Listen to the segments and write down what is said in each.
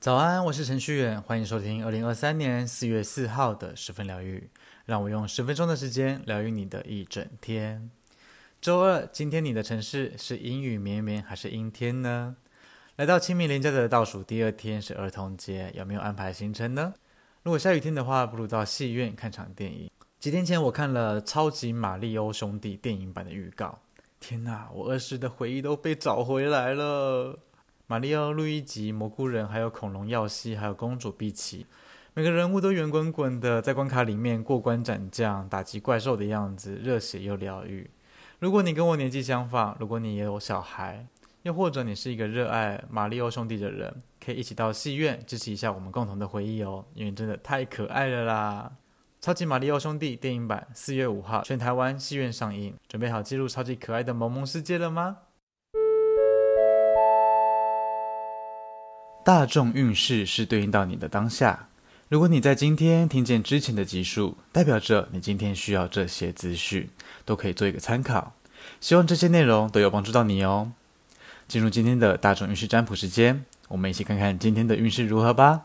早安，我是程序员，欢迎收听二零二三年四月四号的十分疗愈。让我用十分钟的时间疗愈你的一整天。周二，今天你的城市是阴雨绵绵还是阴天呢？来到清明连假的倒数第二天是儿童节，有没有安排行程呢？如果下雨天的话，不如到戏院看场电影。几天前我看了《超级玛利欧兄弟》电影版的预告，天哪，我儿时的回忆都被找回来了。马里奥、路易吉、蘑菇人，还有恐龙耀西，还有公主碧琪，每个人物都圆滚滚的，在关卡里面过关斩将、打击怪兽的样子，热血又疗愈。如果你跟我年纪相仿，如果你也有小孩，又或者你是一个热爱马里奥兄弟的人，可以一起到戏院支持一下我们共同的回忆哦，因为真的太可爱了啦！超级马里奥兄弟电影版四月五号全台湾戏院上映，准备好进入超级可爱的萌萌世界了吗？大众运势是对应到你的当下。如果你在今天听见之前的集数，代表着你今天需要这些资讯，都可以做一个参考。希望这些内容都有帮助到你哦。进入今天的大众运势占卜时间，我们一起看看今天的运势如何吧。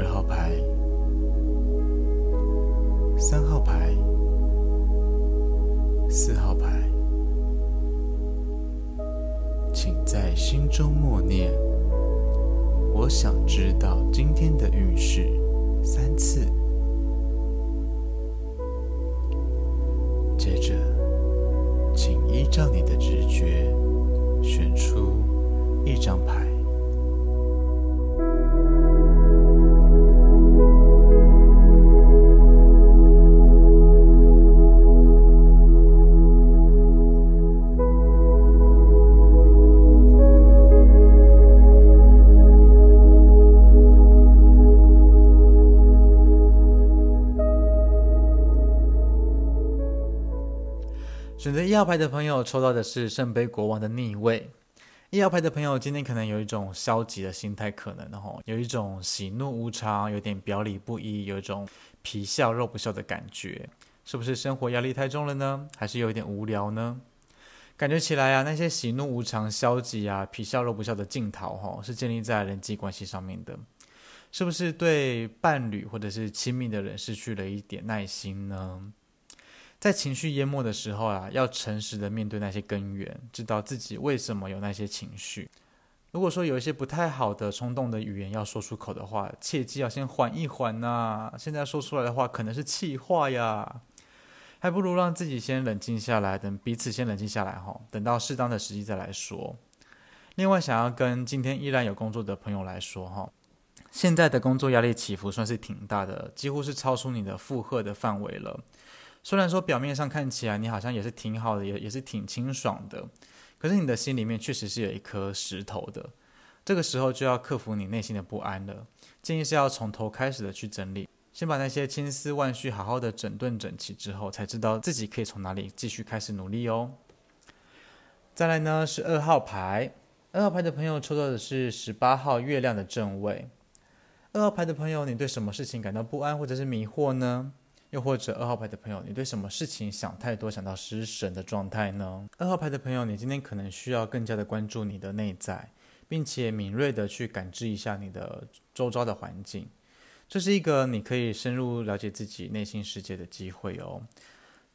二号牌、三号牌。四号牌，请在心中默念：“我想知道今天的运势。”三次。接着，请依照你的直觉选出一张牌。选择一号牌的朋友抽到的是圣杯国王的逆位。一号牌的朋友今天可能有一种消极的心态，可能哦，有一种喜怒无常，有点表里不一，有一种皮笑肉不笑的感觉。是不是生活压力太重了呢？还是有一点无聊呢？感觉起来啊，那些喜怒无常、消极啊、皮笑肉不笑的镜头，哈，是建立在人际关系上面的。是不是对伴侣或者是亲密的人失去了一点耐心呢？在情绪淹没的时候啊，要诚实的面对那些根源，知道自己为什么有那些情绪。如果说有一些不太好的冲动的语言要说出口的话，切记要先缓一缓呐。现在说出来的话可能是气话呀，还不如让自己先冷静下来，等彼此先冷静下来哈，等到适当的时机再来说。另外，想要跟今天依然有工作的朋友来说哈，现在的工作压力起伏算是挺大的，几乎是超出你的负荷的范围了。虽然说表面上看起来你好像也是挺好的，也也是挺清爽的，可是你的心里面确实是有一颗石头的。这个时候就要克服你内心的不安了。建议是要从头开始的去整理，先把那些千丝万绪好好的整顿整齐之后，才知道自己可以从哪里继续开始努力哦。再来呢是二号牌，二号牌的朋友抽到的是十八号月亮的正位。二号牌的朋友，你对什么事情感到不安或者是迷惑呢？又或者二号牌的朋友，你对什么事情想太多，想到失神的状态呢？二号牌的朋友，你今天可能需要更加的关注你的内在，并且敏锐的去感知一下你的周遭的环境。这是一个你可以深入了解自己内心世界的机会哦。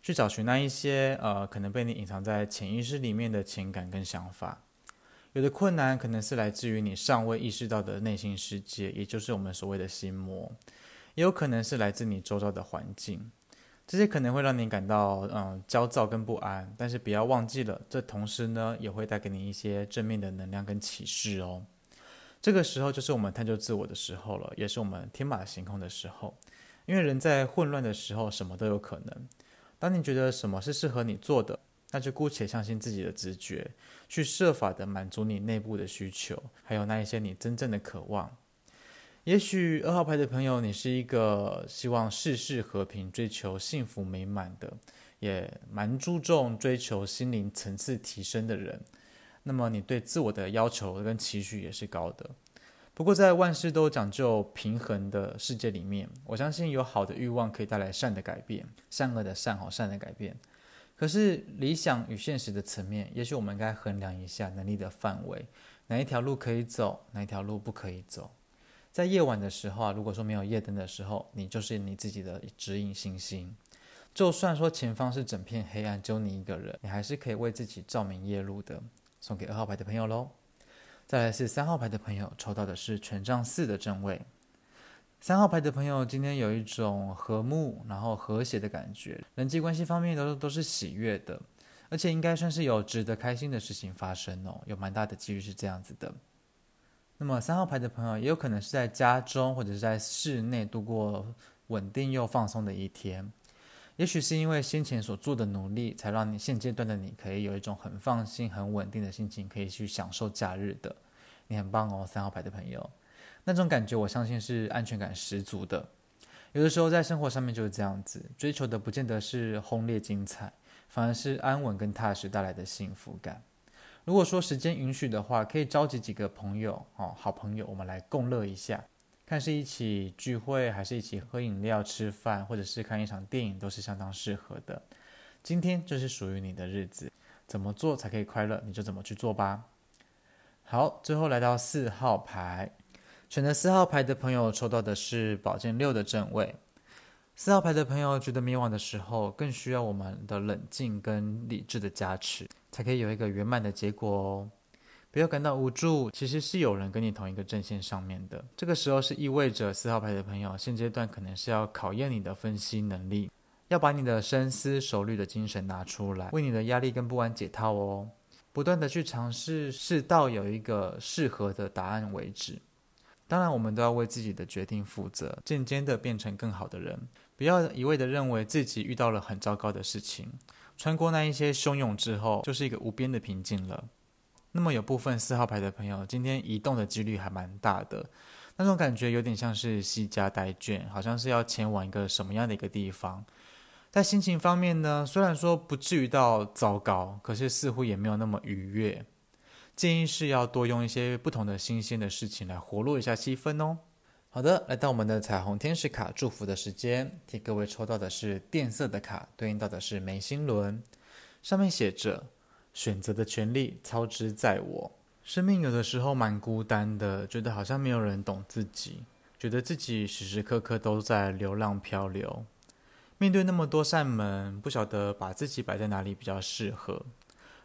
去找寻那一些呃，可能被你隐藏在潜意识里面的情感跟想法。有的困难可能是来自于你尚未意识到的内心世界，也就是我们所谓的心魔。也有可能是来自你周遭的环境，这些可能会让你感到嗯焦躁跟不安，但是不要忘记了，这同时呢也会带给你一些正面的能量跟启示哦。这个时候就是我们探究自我的时候了，也是我们天马行空的时候。因为人在混乱的时候，什么都有可能。当你觉得什么是适合你做的，那就姑且相信自己的直觉，去设法的满足你内部的需求，还有那一些你真正的渴望。也许二号牌的朋友，你是一个希望世事和平、追求幸福美满的，也蛮注重追求心灵层次提升的人。那么你对自我的要求跟期许也是高的。不过在万事都讲究平衡的世界里面，我相信有好的欲望可以带来善的改变，善恶的善好善的改变。可是理想与现实的层面，也许我们应该衡量一下能力的范围，哪一条路可以走，哪一条路不可以走。在夜晚的时候啊，如果说没有夜灯的时候，你就是你自己的指引星星。就算说前方是整片黑暗，只有你一个人，你还是可以为自己照明夜路的。送给二号牌的朋友喽。再来是三号牌的朋友，抽到的是权杖四的正位。三号牌的朋友今天有一种和睦，然后和谐的感觉，人际关系方面都都是喜悦的，而且应该算是有值得开心的事情发生哦，有蛮大的几率是这样子的。那么三号牌的朋友也有可能是在家中或者是在室内度过稳定又放松的一天，也许是因为先前所做的努力，才让你现阶段的你可以有一种很放心、很稳定的心情，可以去享受假日的。你很棒哦，三号牌的朋友，那种感觉我相信是安全感十足的。有的时候在生活上面就是这样子，追求的不见得是轰烈精彩，反而是安稳跟踏实带来的幸福感。如果说时间允许的话，可以召集几个朋友哦，好朋友，我们来共乐一下，看是一起聚会，还是一起喝饮料、吃饭，或者是看一场电影，都是相当适合的。今天就是属于你的日子，怎么做才可以快乐，你就怎么去做吧。好，最后来到四号牌，选择四号牌的朋友抽到的是宝剑六的正位。四号牌的朋友觉得迷惘的时候，更需要我们的冷静跟理智的加持。才可以有一个圆满的结果哦！不要感到无助，其实是有人跟你同一个阵线上面的。这个时候是意味着四号牌的朋友现阶段可能是要考验你的分析能力，要把你的深思熟虑的精神拿出来，为你的压力跟不安解套哦。不断的去尝试，试到有一个适合的答案为止。当然，我们都要为自己的决定负责，渐渐的变成更好的人。不要一味的认为自己遇到了很糟糕的事情。穿过那一些汹涌之后，就是一个无边的平静了。那么有部分四号牌的朋友，今天移动的几率还蛮大的，那种感觉有点像是西家带卷，好像是要前往一个什么样的一个地方。在心情方面呢，虽然说不至于到糟糕，可是似乎也没有那么愉悦。建议是要多用一些不同的新鲜的事情来活络一下气氛哦。好的，来到我们的彩虹天使卡祝福的时间，替各位抽到的是靛色的卡，对应到的是眉心轮，上面写着“选择的权利操之在我”。生命有的时候蛮孤单的，觉得好像没有人懂自己，觉得自己时时刻刻都在流浪漂流。面对那么多扇门，不晓得把自己摆在哪里比较适合。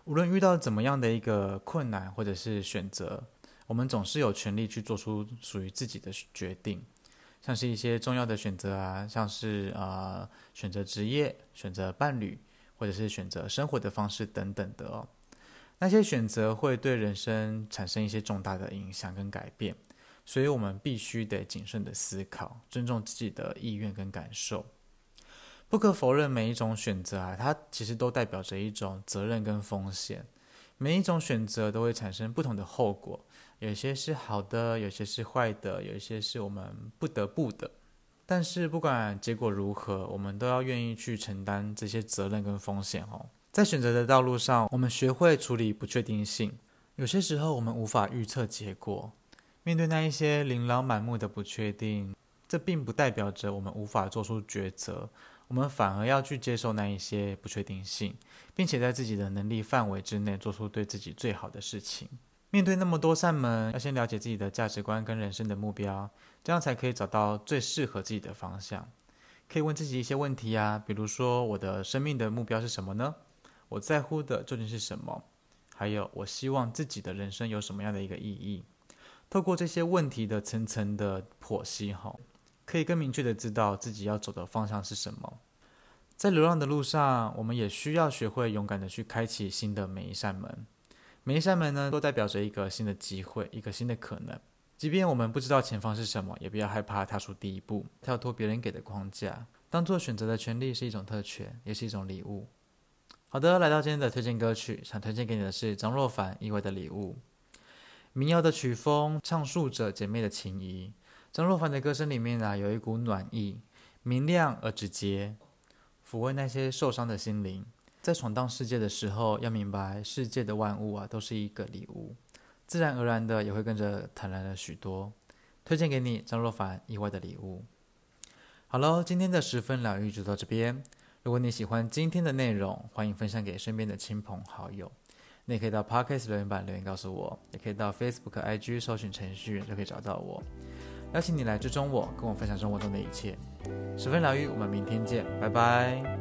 无论遇到怎么样的一个困难或者是选择。我们总是有权利去做出属于自己的决定，像是一些重要的选择啊，像是、呃、选择职业、选择伴侣，或者是选择生活的方式等等的哦。那些选择会对人生产生一些重大的影响跟改变，所以我们必须得谨慎的思考，尊重自己的意愿跟感受。不可否认，每一种选择啊，它其实都代表着一种责任跟风险，每一种选择都会产生不同的后果。有些是好的，有些是坏的，有一些是我们不得不的。但是不管结果如何，我们都要愿意去承担这些责任跟风险哦。在选择的道路上，我们学会处理不确定性。有些时候我们无法预测结果，面对那一些琳琅满目的不确定，这并不代表着我们无法做出抉择。我们反而要去接受那一些不确定性，并且在自己的能力范围之内做出对自己最好的事情。面对那么多扇门，要先了解自己的价值观跟人生的目标，这样才可以找到最适合自己的方向。可以问自己一些问题啊，比如说我的生命的目标是什么呢？我在乎的究竟是什么？还有我希望自己的人生有什么样的一个意义？透过这些问题的层层的剖析，哈，可以更明确的知道自己要走的方向是什么。在流浪的路上，我们也需要学会勇敢的去开启新的每一扇门。每一扇门呢，都代表着一个新的机会，一个新的可能。即便我们不知道前方是什么，也不要害怕踏出第一步，跳脱别人给的框架。当做选择的权利是一种特权，也是一种礼物。好的，来到今天的推荐歌曲，想推荐给你的是张若凡《意外的礼物》。民谣的曲风，唱述着姐妹的情谊。张若凡的歌声里面啊，有一股暖意，明亮而直接，抚慰那些受伤的心灵。在闯荡世界的时候，要明白世界的万物啊，都是一个礼物，自然而然的也会跟着坦然了许多。推荐给你张若凡《意外的礼物》。好喽，今天的十分疗愈就到这边。如果你喜欢今天的内容，欢迎分享给身边的亲朋好友。你也可以到 Podcast 留言板留言告诉我，也可以到 Facebook、IG 搜寻程序员就可以找到我。邀请你来追踪我，跟我分享生活中的一切。十分疗愈，我们明天见，拜拜。